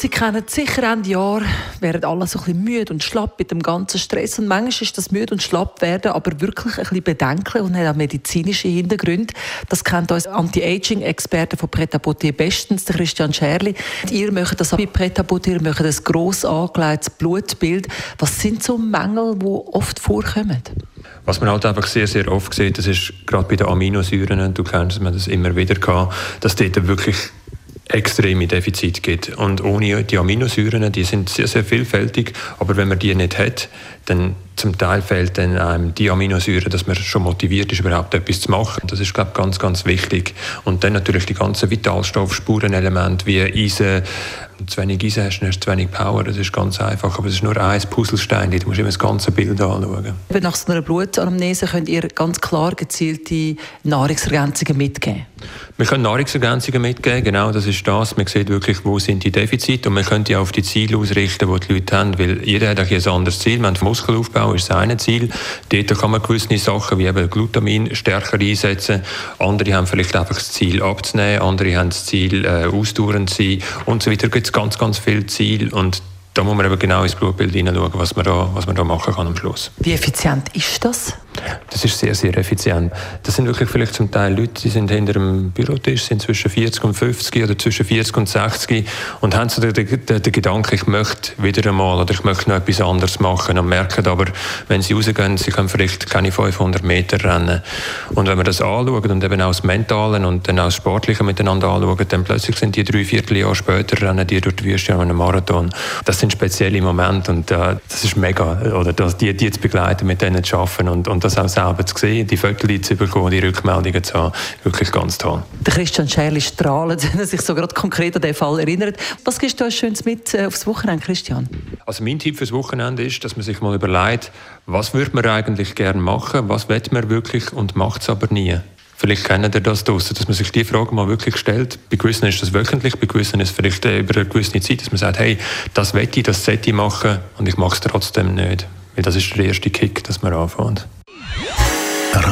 Sie kennen sicher Ende Jahr, werden alle so ein bisschen müde und schlapp mit dem ganzen Stress. Und manchmal ist das müde und schlapp werden aber wirklich ein bisschen bedenklich und hat auch medizinische Hintergründe. Das kennt uns Anti-Aging-Experte von Pret bestens, der Christian Scherli. Ihr möchtet das bei Pret ihr möchtet ein gross angelegtes Blutbild. Was sind so Mängel, die oft vorkommen? Was man halt einfach sehr, sehr oft sieht, das ist gerade bei den Aminosäuren, du kennst das immer wieder gehabt, dass dort wirklich extreme Defizite gibt. Und ohne die Aminosäuren, die sind sehr, sehr vielfältig, aber wenn man die nicht hat, dann zum Teil fehlt dann einem die Aminosäure, dass man schon motiviert ist, überhaupt etwas zu machen. Das ist, glaube ich, ganz, ganz wichtig. Und dann natürlich die ganzen Vitalstoff, Spurenelemente wie Eisen, zu wenig Eisen hast, dann hast du zu wenig Power. Das ist ganz einfach. Aber es ist nur ein Puzzlestein. Du musst immer das ganze Bild anschauen. Nach so einer Blutanamnese könnt ihr ganz klar gezielte Nahrungsergänzungen mitgeben? Wir können Nahrungsergänzungen mitgeben, genau, das ist das. Man sieht wirklich, wo sind die Defizite und man könnte ja auf die Ziele ausrichten, die die Leute haben, weil jeder hat ein anderes Ziel. Haben Muskelaufbau ist das eine Ziel. Dort kann man gewisse Sachen wie eben Glutamin stärker einsetzen. Andere haben vielleicht einfach das Ziel abzunehmen, andere haben das Ziel äh, ausdauernd zu sein und so weiter. Gibt es ganz, ganz viele Ziele und da muss man eben genau ins Blutbild hineinschauen, was man da, was man da machen kann am Schluss. Wie effizient ist das? Das ist sehr, sehr effizient. Das sind wirklich vielleicht zum Teil Leute, die sind hinter einem Bürotisch, sind zwischen 40 und 50 oder zwischen 40 und 60 und haben so den, den, den Gedanken, ich möchte wieder einmal oder ich möchte noch etwas anderes machen und merken aber, wenn sie rausgehen, sie können vielleicht keine 500 Meter rennen. Und wenn wir das anschauen und eben auch das Mentale und dann auch das Sportliche miteinander anschauen, dann plötzlich sind die drei Vierteljahr später rennen die durch die Wüste an einem Marathon. Das sind spezielle Momente und äh, das ist mega, oder das, die, die zu begleiten, mit denen zu arbeiten und, und das auch selber zu sehen, die Fotos zu bekommen, die Rückmeldungen zu haben, wirklich ganz toll. Der Christian Scherli strahlt, wenn er sich so gerade konkret an den Fall erinnert. Was gibst du uns Schönes mit äh, aufs Wochenende, Christian? Also mein Tipp fürs Wochenende ist, dass man sich mal überlegt, was würde man eigentlich gerne machen, was will man wirklich und macht es aber nie. Vielleicht kennen ihr das draussen, dass man sich die Frage mal wirklich stellt. Bei gewissen ist das wöchentlich, bei gewissen ist es vielleicht über eine gewisse Zeit, dass man sagt, hey, das will ich, das sollte ich machen und ich mache es trotzdem nicht. Weil das ist der erste Kick, dass man anfängt.